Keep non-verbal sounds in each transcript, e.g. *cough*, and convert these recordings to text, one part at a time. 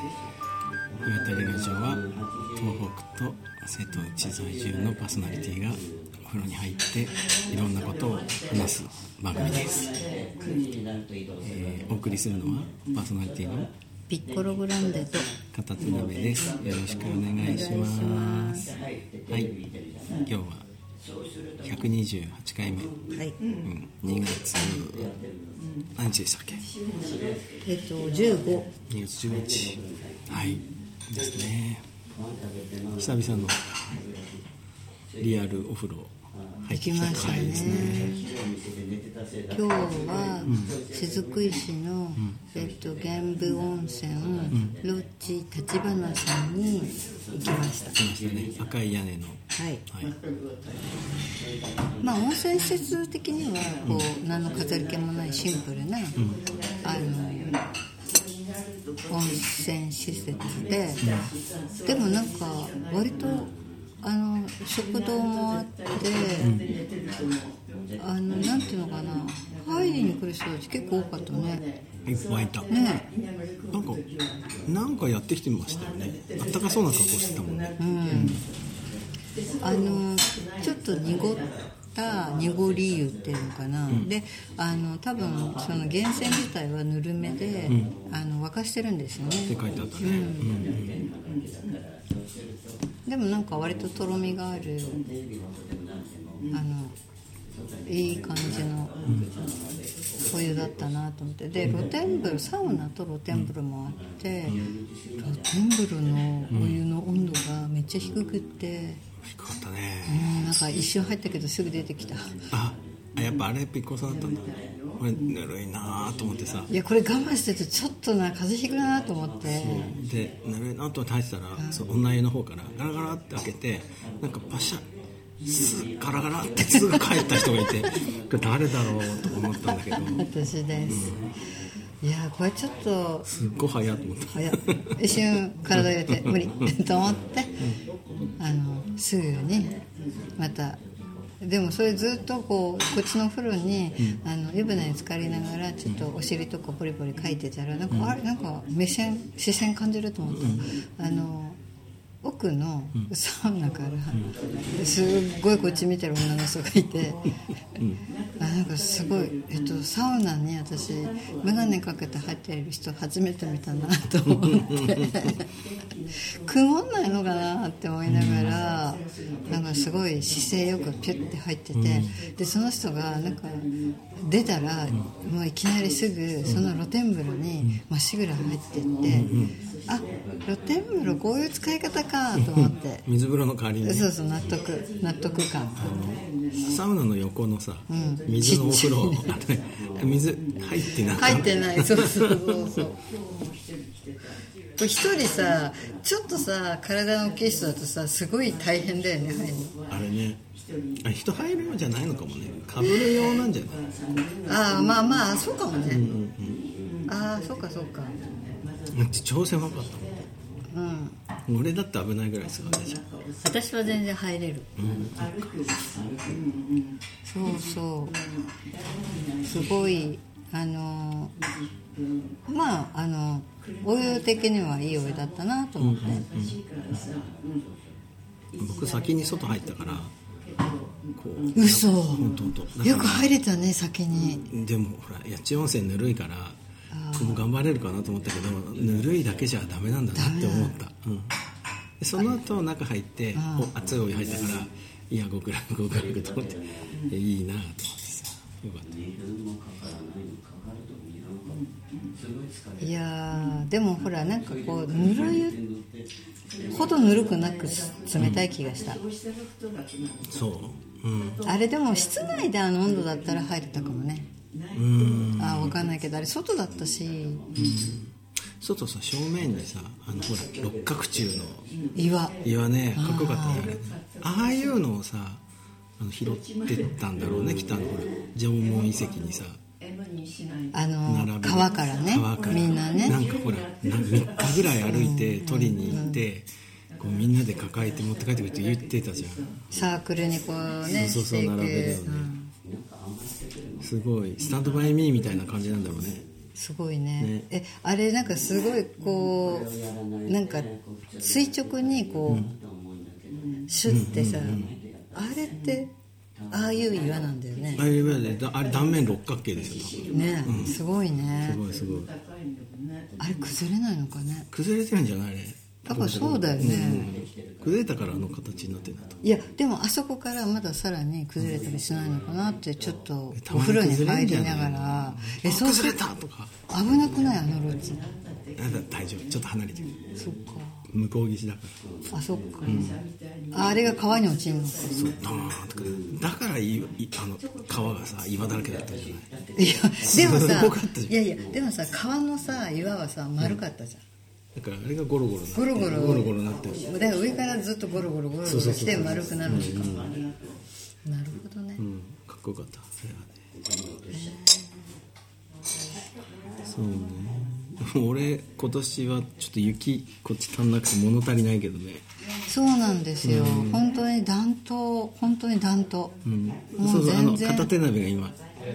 岩谷ラジオは東北と瀬戸内在住のパーソナリティがお風呂に入っていろんなことを話す番組です、えーお送りするのはパーソナリティのピッコログランデと片手鍋です。よろしくお願いします。はい。今日は128回目、はい。うん、2月。何日でしたっけ？えっと15 2月15日。はい。ですね。久々のリアルお風呂。入ってきた行きましたね。回ですね今日は雫石の、えっと、玄武温泉、ロッチ立花さんに行きました。来ましたね。赤い屋根のはい。はい。まあ温泉施設的にはこう何の飾り気もないシンプルな、あの温泉施設で、でもなんか割とあの食堂もあって、あのなんていうのかな入りに来る人たち結構多かったね。いっぱいいた。ね。なんかなんかやってきてましたよね。あったかそうな格好してたもんねあのちょっと濁った濁り湯っていうのかな、であの多分その源泉自体はぬるめで、あの沸かしてるんですよってね書いてあったね、でもなんか割ととろみがあるあのいい感じのお湯だったなと思って。で露天風呂サウナと露天風呂もあって露天風呂のお湯の温度がめっちゃ低くって低かったね。うんなんか一瞬入ったけどすぐ出てきた。ああやっぱあれピッコロさんだったんだこれぬるいなと思ってさ。いやこれ我慢してるとちょっとな風邪ひくなと思って。でなるなと思って入ってたら、そう女湯の方からガラガラって開けてなんかパシャスッガラガラってすぐ帰った人がいて誰だろうとか思ったんだけど。*laughs* 私です、いやこれちょっとすっごい早いと思った。早っ一瞬体入れて無理。*laughs* と思ってあのすぐにまた。でもそれずっとこうこっちのお風呂に、あの湯船に浸かりながらちょっとお尻とかポリポリかいてたらなんか、あれ？なんか目線視線感じると思った、あの奥のサウナからすっごいこっち見てる女の人がいて、あなんかすごい、えっと、サウナに私眼鏡かけて入ってる人初めて見たなと思って。曇んないのかなって思いながらなんかすごい姿勢よくピュッて入っててでその人がなんか出たらもういきなりすぐその露天風呂にまっしぐら入ってってあ露天風呂こういう使い方かと思って。*laughs* 水風呂の代わりに。ねそうそう納得納得感。サウナの横のさ、水のお風呂。水入ってなかった入ってない。そうそうそう。そう。一人さちょっとさ体の大きい人だとさすごい大変だよね入るの。あれね。あ人入るようじゃないのかもね。かぶる用なんじゃない？ああまあまあそうかもね、ああそうかそうかだって超狭かっうんたもん。俺だって危ないぐらいですからね。私は全然入れる、そうそう。すごいあのまああのお湯的にはいいお湯だったなと思って、僕先に外入ったからこう嘘。よく入れたね先に。でもほら八千温泉ぬるいからもう頑張れるかなと思ったけどぬるいだけじゃダメなんだなって思った、うん、でその後中入ってお熱いお湯入ったからいや極楽極楽と思っていやいいなと思ってさよかった。いやーでもほらなんかこうぬる湯ほどぬるくなく冷たい気がした、そう。うん。あれでも室内であの温度だったら入れたかもね。うんああ分かんないけどあれ外だったし。外さ正面にさあのほら六角柱の岩。岩ねかっこよかったね。あああいうのをさあの拾ってったんだろうね北のほら縄文遺跡にさあの川からね川から。みんなね。なんかほらなんか3日ぐらい歩いて取りに行って、こうみんなで抱えて持って帰ってくるって言ってたじゃん。サークルにこうねそうそうそう並べるよねすごい。スタンドバイミーみたいな感じなんだろうね。すごいね。ね。えあれなんかすごいこうなんか垂直にこう、シュッてさ、あれってああいう岩なんだよね。あれね。だあれ断面六角形ですよね、すごいすねごいすごい。あれ崩れないのかね？崩れてるんじゃないあやっぱそうだよね、崩れたからあの形になってるん。だといやでもあそこからまださらに崩れたりしないのかなってちょっとお風呂に入りながらえそうする崩れたとか危なくないあの路地あだ大丈夫ちょっと離れてるそっか向こう岸だからあそっか、ああれが川に落ちるのかそうドーンとかだからいあの川がさ岩だらけだったじゃないいやでもさいやいやでもさ川のさ岩はさ丸かったじゃん、だからあれがゴロゴロゴロゴロゴロゴロなってる。だから上からずっとゴロゴロゴロゴロして丸くなるのかなるほどね、うん。かっこよかったそれはねそうね。俺今年はちょっと雪こっち足んなくて物足りないけどね。そうなんですよ、本当に暖冬本当に暖冬、うん。もそううそうあの片手鍋が今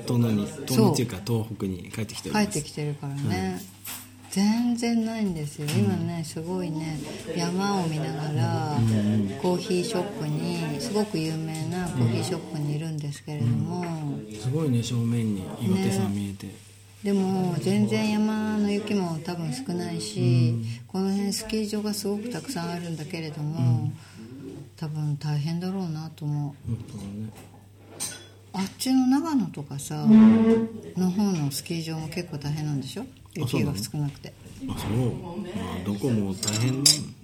殿に殿っていうか東北に帰ってきており帰ってきてるからね、全然ないんですよ。今ねすごいね山を見ながらコーヒーショップにすごく有名なコーヒーショップにいるんですけれども、すごいね正面に岩手山見えて、でも全然山の雪も多分少ないし、この辺スキー場がすごくたくさんあるんだけれども、多分大変だろうなと思うあっちの長野とかさの方のスキー場も結構大変なんでしょ？雪が少なくて。あそう、まあ、どこも大変。だよね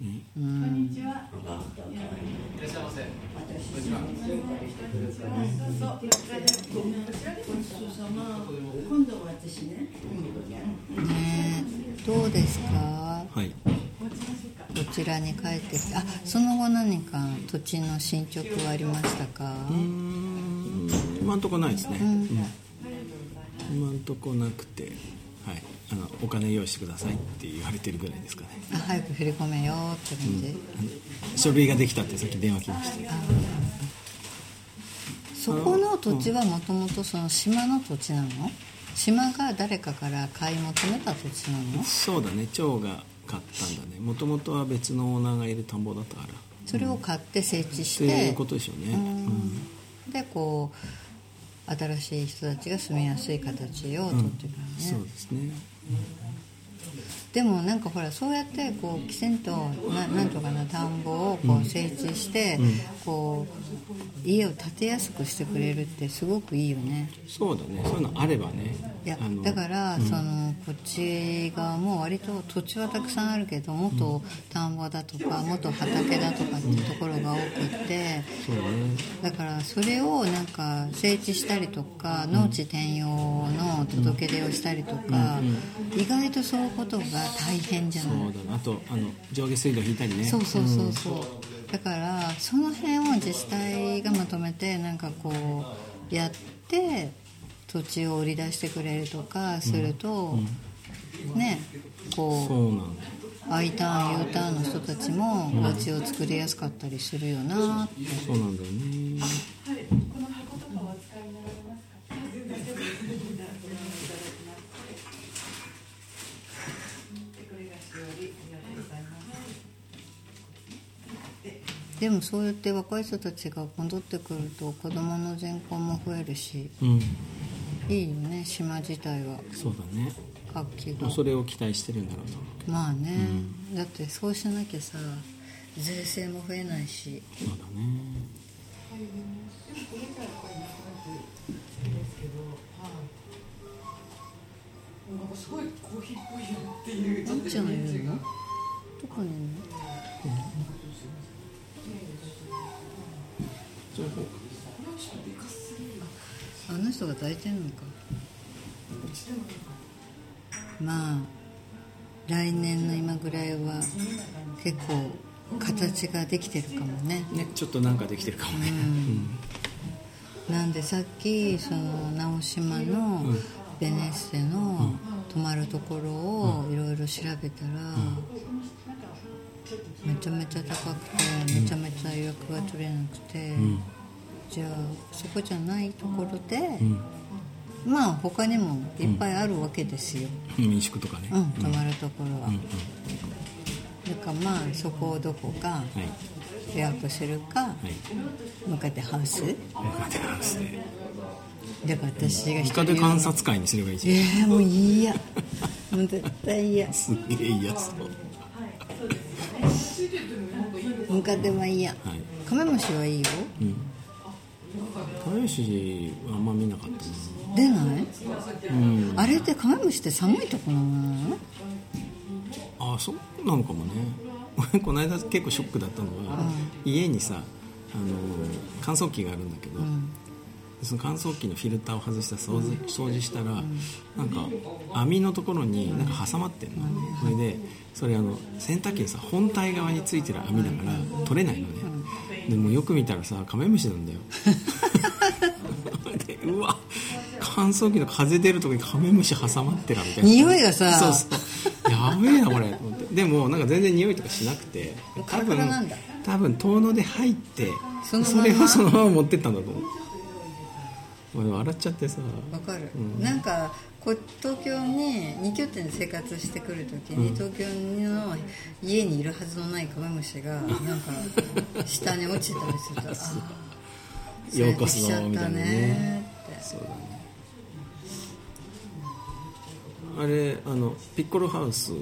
ねえどうですか？はい。こちらに帰ってきてあその後何か土地の進捗はありましたか？うーん今んとこないですね、うん。今んとこなくてはい。あのお金用意してくださいって言われてるぐらいですかね。あ早く振り込めよって感じ、あの書類ができたってさっき電話来ましたそこの土地はもともとその島の土地なの？島が誰かから買い求めた土地なの？そうだね。町が買ったんだね。もともとは別のオーナーがいる田んぼだったから。それを買って整地しっていてうことでしょうね、うん。でこう新しい人たちが住みやすい形をとってるからね、そうですね。でもなんかほらそうやってこうきちんとななんとかな田んぼをこう整地して、こう家を建てやすくしてくれるってすごくいいよね。そうだね。そういうのあればね。いやだから、そのこっち側も割と土地はたくさんあるけど元田んぼだとか元畑だとかっていうところが多くってそうね。だからそれをなんか整地したりとか農地転用の届け出をしたりとか、意外とそういうことが大変じゃそうないだねあとあの上下水道引いたりね。そうそうそうそう、だからその辺を自治体がまとめてなんかこうやって土地を売り出してくれるとかすると、ねこそうなんだ。う I ターン U ターンの人たちもお家を作りやすかったりするよなって。そうなんだよねでもそうやって若い人たちが戻ってくると子供の人口も増えるしうん。いいよね島自体は。そうだね。活気が。それを期待してるんだろうとまあね、だってそうしなきゃさ税制も増えないし。そうだね。どっちのいるのどこにいるの？そういう方あの人が抱いてんのか。まあ来年の今ぐらいは結構形ができてるかもね。ねちょっとなんかできてるかもね、なんでさっきその直島のベネッセの泊まるところをいろいろ調べたらめちゃめちゃ高くてめちゃめちゃ予約が取れなくて、じゃあそこじゃないところでまあ他にもいっぱいあるわけですよ、民宿とかね、うん泊まるところは、だからまあそこをどこかはい。予約するか、はい。向かってハウス待ってますね。だから私が一他で。観察会にすればいいじゃん。えー、もういいや。もう絶対嫌すげえ嫌そう向かってはいいや。はい。カメムシはいいよ。うん。豊吉はあんま見なかった出ない？なうん。あれってカメムシって寒いところなの？あそうなのかもね。俺 *laughs* この間結構ショックだったのは、家にさあの乾燥機があるんだけど、その乾燥機のフィルターを外して掃除掃除したら、なんか網のところになんか挟まってんの、それでそれあの洗濯機のさ本体側についてる網だから取れないのね、でもよく見たらさカメムシなんだよ。*laughs* でうわ乾燥機の風出るとこにカメムシ挟まってらみたいな匂いがさ。そうそう。やべえなこれ。でもなんか全然匂いとかしなくて。多分多分遠野で入ってそれをそのまま持ってったんだと思う俺笑っちゃってさ。わかる、なんかこ東京に2拠点で生活してくるときに、東京の家にいるはずのないカメムシがなんか下に落ちてたりするとああようこそみたいなね。そうだね。あれあのピッコロハウス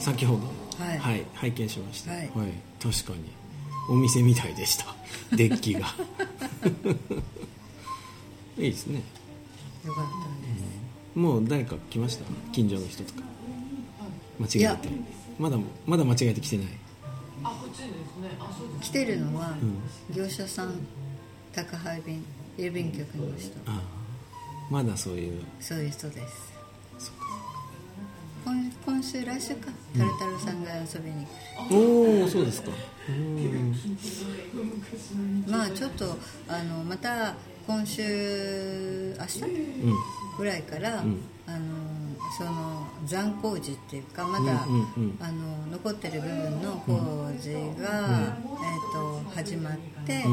先ほどはい。拝見しました。はい。確かに。お店みたいでした。デッキが *laughs* いいですね。よかったです、もう誰か来ました？近所の人とか。間違えて。まだまだ間違えて来てない。来てるのは、業者さん宅配便郵便局の人。ああ。まだそういう。そういう人です。そっか。今今週来週か。タルタルさんが遊びに来る、おおそうですか。うん。*laughs* まあちょっとあのまた今週明日？うん。ぐらいから、ん。あのその残工事っていうかまだ、あの残ってる部分の工事が、えー、と始まって、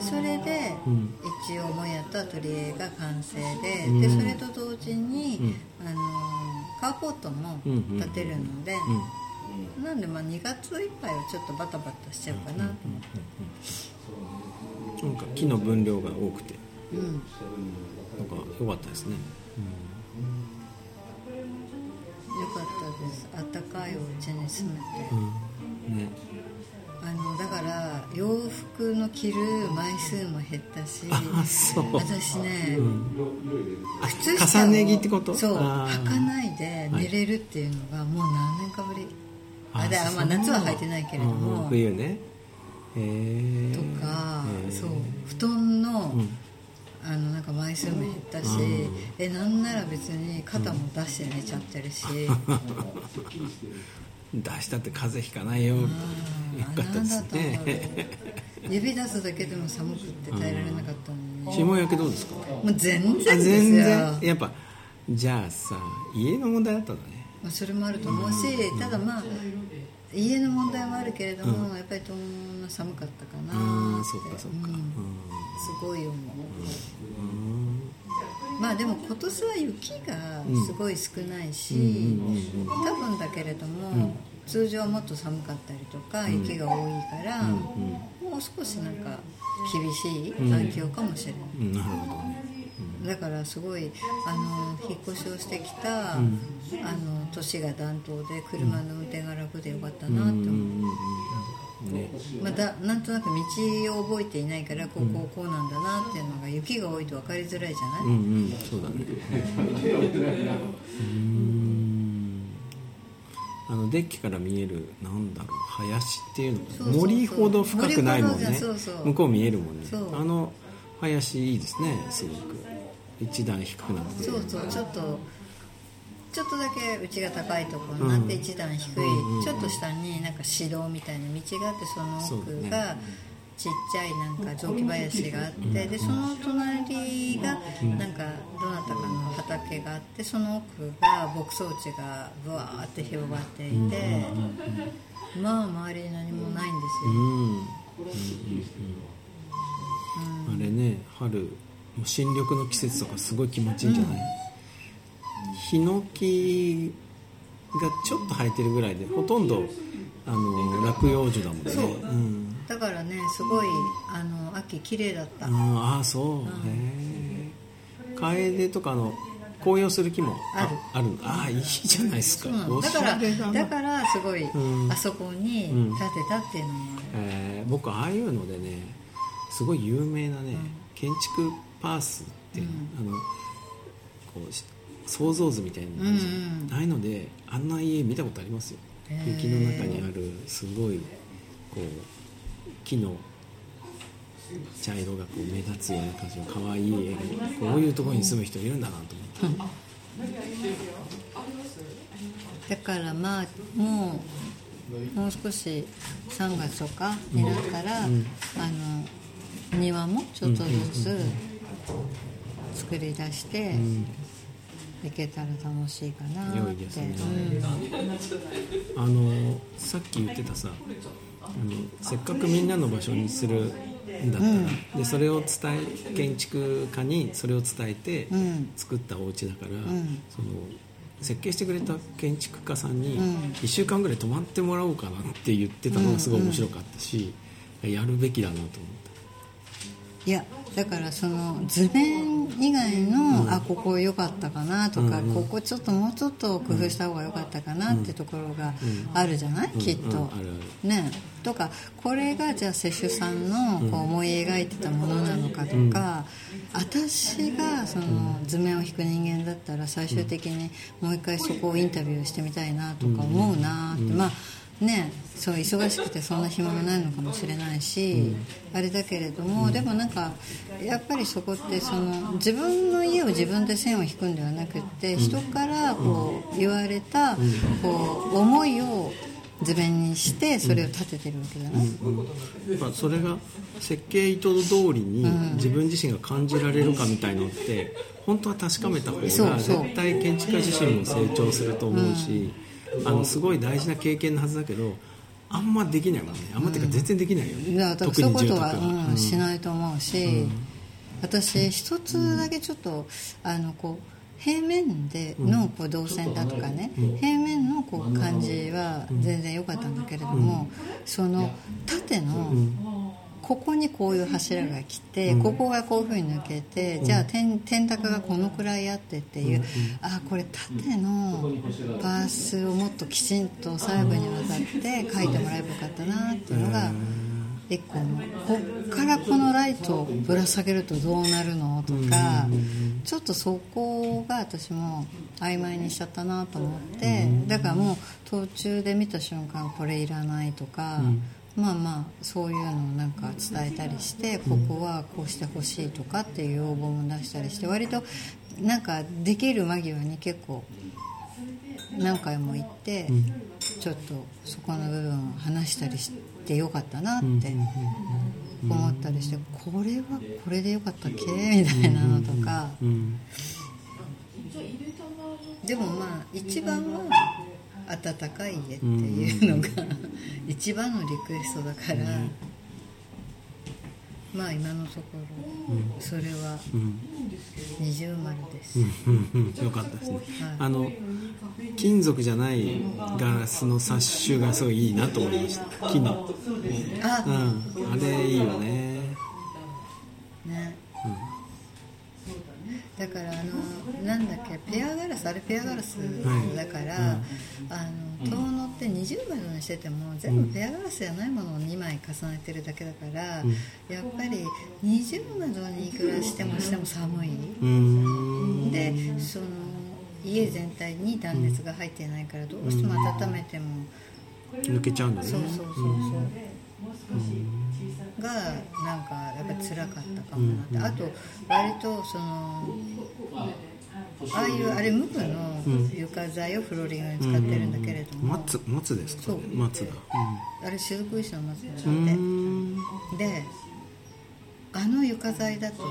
それで、ん。一応もやとアトリエが完成で,、うん。でそれと同時に、あのカーポートも建てるので、なんでまあ2月いっぱいはちょっとバタバタしちゃうかなと思って、なんか木の分量が多くて。うん。なんか良かったですね。よかったです。あったかいお家に住めて、うん。ね。あのだから洋服の着る枚数も減ったしあそう。私ね、あ靴下を重ね着ってこと？そう履かないで寝れるっていうのがもう何年かぶり。あでまあ、夏は履いてないけれどう。ん。も冬ねとかそう布団の,、ん。あのなんか枚数も減ったし、うん。えなんなら別に肩も出して寝ちゃってるし、出したって風邪ひかないよ。よかったですね。指出すだけでも寒くって耐えられなかったのに、霜焼けどうですか？もう全然全然。やっぱじゃあさ家の問題だったんだね。まあ、それもあると思うし、ただまあ家の問題もあるけれども、やっぱり東京が寒かったかなってそっかそっか。うん。うん。すごい思う、うん。まあでも今年は雪がすごい少ないし、うん。多分だけれども、通常はもっと寒かったりとか、雪が多いから、もう少しなんか厳しい環境かもしれない、うん。なるほどねだからすごいあの引っ越しをしてきた、あの年が暖冬で車の運転が楽でよかったなって思う、ね。まあ、だなんとなく道を覚えていないからこうこうこうなんだなっていうのが雪が多いと分かりづらいじゃない、うんうんそうだね。うん。あのデッキから見えるなんだろう林っていうの森ほど深くないもんね。じゃそうそう。向こう見えるもんね。あの林いいですねすごく一段低くなって。そうそうちょっとちょっとだけうちが高いところになってうん。一段低い、うんうんちょっと下になんか市道みたいな道があってその奥がちっちゃいなんか雑木林があってでその隣がなんかどなたかの畑があってその奥が牧草地がぶわーって広がっていてまあ周りに何もないんですよ。あれね春もう新緑の季節とかすごい気持ちいいんじゃない、ヒノキがちょっと生えてるぐらいでほとんどあの落葉樹だもんね。そう。うん。だからねすごいあの秋綺麗だった、うんああそう、へえカエデとかの紅葉する木もあある。ああいいじゃないですか。だからだからすごい、うん。あそこにうん。建てたっていうのもある、えー。僕ああいうのでねすごい有名なね、建築パースっていうの,、あのこうし想像図みたいなのあるじ。ゃんうんうん。ああいうのであんな家見たことありますよ。雪の中にあるすごいこう木の茶色がこう目立つような感じの可愛い家がこういうところに住む人いるんだなと思って、だからまあもうもう少し3月とかになったら、あの庭もちょっとずつ作り出して、いけたら楽しいかなって。良いですね。うん。あのさっき言ってたさあのせっかくみんなの場所にするんだったら、でそれを伝え建築家にそれを伝えてうん。作ったお家だから、ん。その設計してくれた建築家さんにうん。1週間ぐらい泊まってもらおうかなって言ってたのがすごい面白かったし、やるべきだなと思った。いやだからその図面以外の、あここ良かったかなとか、うんうん。ここちょっともうちょっと工夫した方が良かったかなってところがあるじゃない、きっと、うん。あるあね。とかこれがじゃあ摂取さんのこう思い描いてたものなのかとか、私がその図面を引く人間だったら最終的にもう一回そこをインタビューしてみたいなとか思うなって、まあねそう忙しくてそんな暇もないのかもしれないし、あれだけれども、でもなんかやっぱりそこってその自分の家を自分で線を引くんではなくって人からこう言われたこう思いを図面にしてそれを立ててるわけじゃない、まあ、それが設計意図通りに自分自身が感じられるかみたいのって本当は確かめた方が絶対建築家自身も成長すると思うし、あのすごい大事な経験のはずだけどあんまできないもんね。あんまっていうか全然できないよね、だから特そういうことは、うんしないと思うし、私一つだけちょっとあのこう平面でのこう動線だとかね、平面のこう感じは全然良かったんだけれども、その縦の、ここにこういう柱が来て、ここがこういうふうに抜けて、じゃあ天天高がこのくらいあってっていう、あこれ縦のパースをもっときちんと細部にわたって書いてもらえばよかったなっていうのが一個のこっからこのライトをぶら下げるとどうなるのとか、ちょっとそこが私も曖昧にしちゃったなと思って、だからもう途中で見た瞬間これいらないとか、まあまあそういうのをなんか伝えたりして、ここはこうしてほしいとかっていう要望も出したりして割となんかできる間際に結構何回も行って、ちょっとそこの部分を話したりしてよかったなって思ったりして、これはこれでよかったっけ？みたいなのとか、うんでもまあ一番は温かい家っていうのが一番のリクエストだから、まあ今のところそれはうん。二重丸です、うんうんよかったですね、はい。あの金属じゃないガラスのサッシュがすごいいいなと思いました。木の、あうん、あれいいよねね、だからあのなんだっけペアガラスあれペアガラスだから、あの遠野って二重窓にしてても全部ペアガラスじゃないものを2枚重ねてるだけだから、やっぱり二重窓にいくらしてもしても寒い、うーん。でその家全体に断熱が入ってないからどうしても温めても、抜けちゃうんだね。そうそうそうそう、がなんかやっぱ辛かったかもなって、あと割とそのああいうあれ無垢の床材をフローリングに使ってるんだけれども、松松ですか？そう。松だ。あれ雫石の松だって、であの床材だと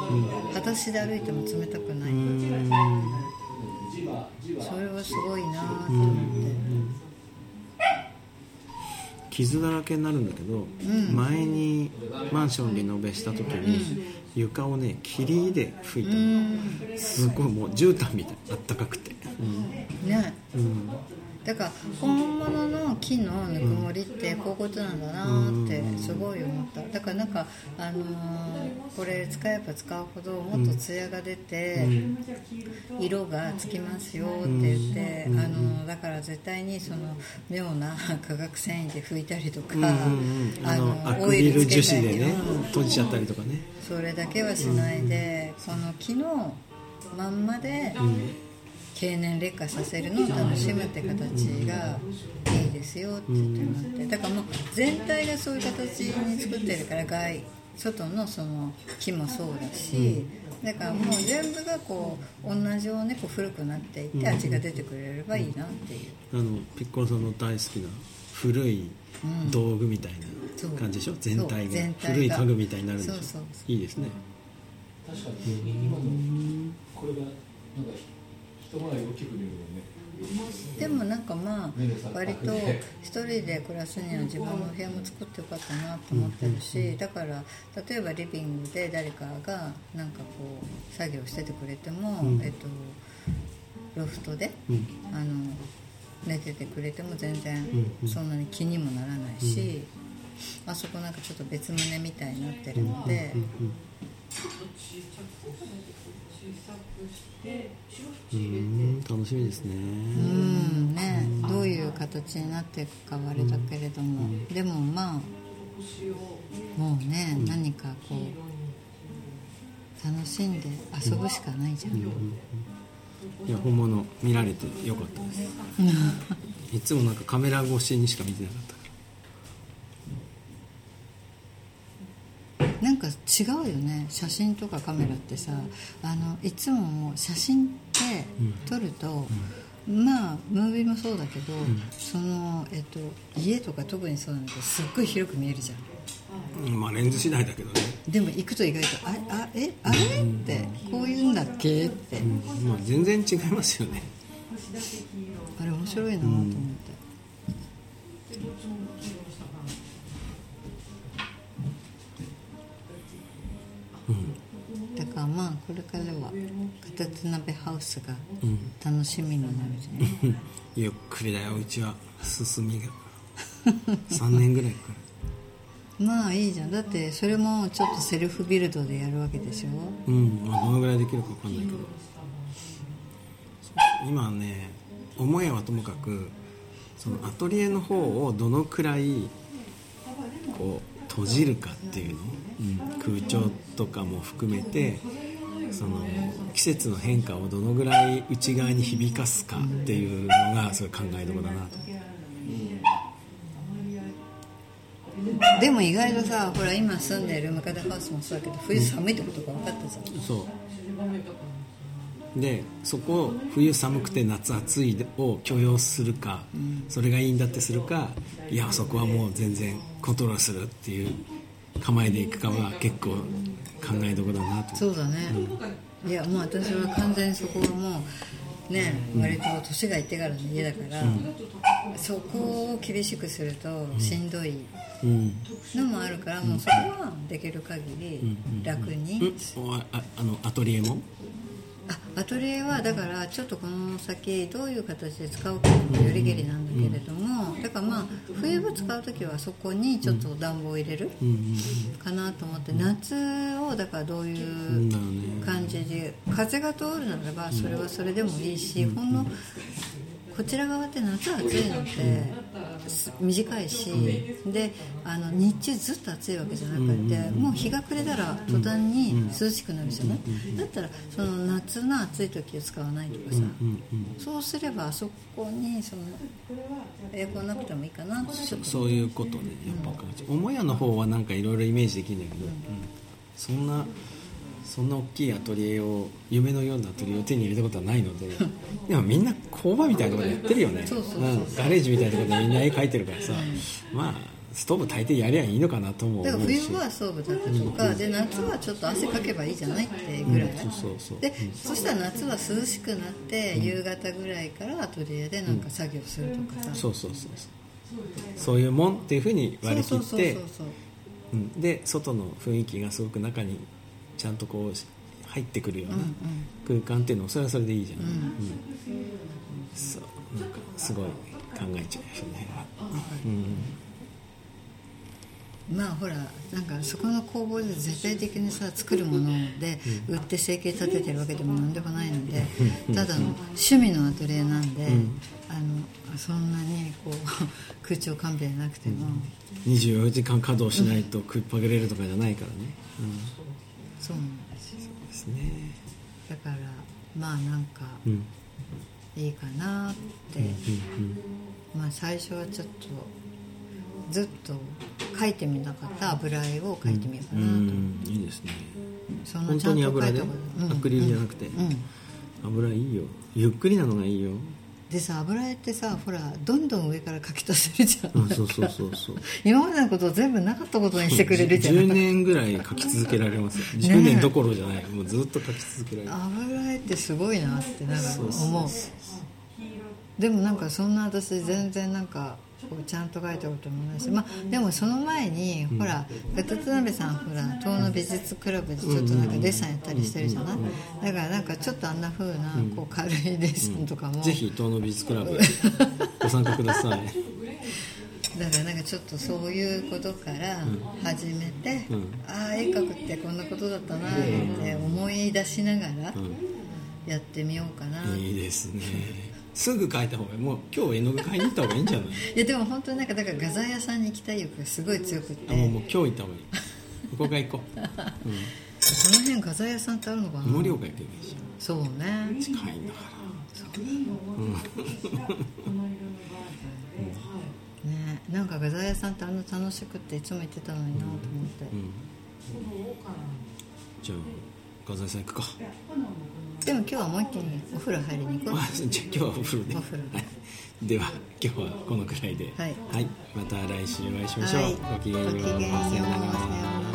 裸足で歩いても冷たくない、それはすごいなと思って、傷だらけになるんだけど、前にマンションリノベした時に、床をね霧で拭いたの、すごいもう絨毯みたいあったかくて、ね。うんだから本物の木のぬくもりってこういうことなんだなってすごい思った。だからなんか、あのーこれ使えば使うほどもっとツヤが出て、色がつきますよって言って、あのーだから絶対にその妙な化学繊維で拭いたりとか、うんうんうん。あのオイリルつけたり樹脂でねうん閉じちゃったりとかね。それだけはしないで、この木のまんまで経年劣化させるのを楽しむって形がいいですよって言ってもらってだからもう全体がそういう形に作ってるから外外のその木もそうだし、だからもう全部がこう同じようにこう古くなっていって味が出てくれればいいなっていう。あのピッコロさんの大好きな古い道具みたいな感じでしょ、全体そう。が全体が古い家具みたいになるんでしょ？そうそういいですね。確かに。今のこれがなんか一回り大きく見るもんね。でもなんかまあ割と一人で暮らすには自分の部屋も作ってよかったなと思ってるしだから例えばリビングで誰かがなんかこう作業しててくれても、うん。えっと、ロフトでうん。あの寝ててくれても全然そんなに気にもならないし、あそこなんかちょっと別棟みたいになってるので。うんうん楽しみですね。うんね、どういう形になっていくかはあれだけれども、でもまあもうね、何かこう楽しんで遊ぶしかないじゃん、いや本物見られてよかったです。*laughs* いつもなんかカメラ越しにしか見てなかったからなんか違うよね。写真とかカメラってさあのいつももう写真って撮ると、まあムービーもそうだけど、その、えっと、家とか特にそうなんだけどすっごい広く見えるじゃん。うん。まあレンズ次第だけどね、でも行くと意外と「ああえあれ?」ってこういうんだっけ？って、うん。まあ、全然違いますよね。あれ面白いなと思って、からは片手鍋ハウスが楽しみになるじゃない、*laughs* ゆっくりだようちは進みが。*laughs* 3年ぐらいかまあいいじゃん。だってそれもちょっとセルフビルドでやるわけでしょ？らうん、まあ、どのぐらいできるか分かんないけど。今ね母屋はともかくそのアトリエの方をどのくらいこう閉じるかっていうの、うん、空調とかも含めてその季節の変化をどのぐらい内側に響かすかっていうのがすごい考えどころだなとでも意外とさほら今住んでるムカデハウスもそうだけど冬寒いってことが分かったじゃんそう。でそこを冬寒くて夏暑いを許容するか、それがいいんだってするかいやそこはもう全然コントロールするっていう構えでいくかは結構考えどころだなと。そうだね、いやもう私は完全にそこはもうね割と年がいってからの家だから、そこを厳しくするとしんどいうん。のもあるから、もうそこはできる限り楽に、ああのアトリエもあアトリエはだからちょっとこの先どういう形で使うかってよりけりなんだけれども、だからまあ冬場使う時はそこにちょっと暖房を入れるかなと思って、夏をだからどういう感じで風が通るならばそれはそれでもいいし、ほんのこちら側って夏暑いのってす短いし、であの日中ずっと暑いわけじゃなくて、もう日が暮れたら途端に涼しくなるじゃない、だったらその夏の暑い時を使わないとかさ、そうすればあそこにそのエアコンなくてもいいかなそういうことねやっぱ母屋の方はなんかいろいろイメージできるんだけど、うん。そんなそんな大きいアトリエを夢のようなアトリエを手に入れたことはないので *laughs* でもみんな工場みたいなところでやってるよね。ガレージみたいなところでみんな絵描いてるからさ、まあストーブ炊いてやりゃいいのかなともだから思うし。冬はストーブ炊くとか、で夏はちょっと汗かけばいいじゃないってぐらい、うん。そうそうそう。で、そしたら夏は涼しくなって、夕方ぐらいからアトリエでなんか作業するとかさ、そうそうそうそそういうもんっていうふうに割り切ってそうそうそうそう。うん。で外の雰囲気がすごく中にちゃんとこう入ってくるような空間っていうのもそれはそれでいいじゃん、うん。うん。そう。なん。かすごい考えちゃうその辺は、うん。まあほらなんかそこの工房で絶対的にさ作るもので売って生計立ててるわけでもなんでもないのでただの趣味のアトリエなんで、ん。あのそんなにこう *laughs* 空調勘弁なくても、24時間稼働しないと食いっぱぐれるとかじゃないからね、うんそうなんですよ。ですね。だからまあなんかうん。いいかなって、うんまあ最初はちょっとずっと描いてみなかった油絵を描いてみようかうなと、んいいですね。そんちゃんと油で描いたこと。うん。アクリルじゃなくて。うん。油いいよ。ゆっくりなのがいいよでさ油絵ってさほらどんどん上から描き足せるじゃん。あそうそうそうそう。*laughs* 今までのことを全部なかったことにしてくれるじゃん。10年ぐらい書き続けられますよ。10年どころじゃない。もうずっと書き続けられる。油絵ってすごいなってなんかそうそう思う。でもなんかそんな私全然なんかこうちゃんと書いたこともないし、まあ、でもその前に、ほら渡辺さんほら東の美術クラブでちょっとなんかデッサンやったりしてるじゃない？だからなんかちょっとあんな風なこう軽いデッサンとかも、ぜひ東の美術クラブご参加ください。*laughs* だからなんかちょっとそういうことから始めて、うん。ああ絵描くってこんなことだったなって思い出しながらやってみようかな、いいですねすぐ書いた方がいい。もう今日絵の具買いに行った方がいいんじゃない？いやでも本当になんかだから画材屋さんに行きたい欲がすごい強くって。あもうもう今日行った方がいい。ここが行こう、*laughs* この辺画材屋さんってあるのかうん、な盛岡行けばいいじそうね。近いん。だからねなんか画材屋さんってあんな楽しくっていつも行ってたのになと思って、うん。じゃあ画材さん行くかでも今日はもう一気にお風呂入りに行こあじゃあ今日はお風呂で。お風呂で。は今日はこのくらいで。はい。また来週お会いしましょう、はい。ごきげんよう。さようなら